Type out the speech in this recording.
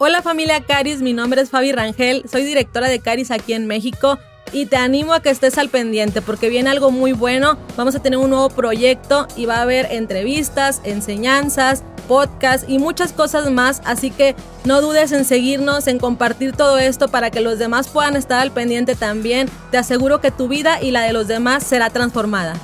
Hola familia Caris, mi nombre es Fabi Rangel, soy directora de Caris aquí en México y te animo a que estés al pendiente porque viene algo muy bueno. Vamos a tener un nuevo proyecto y va a haber entrevistas, enseñanzas, podcast y muchas cosas más. Así que no dudes en seguirnos, en compartir todo esto para que los demás puedan estar al pendiente también. Te aseguro que tu vida y la de los demás será transformada.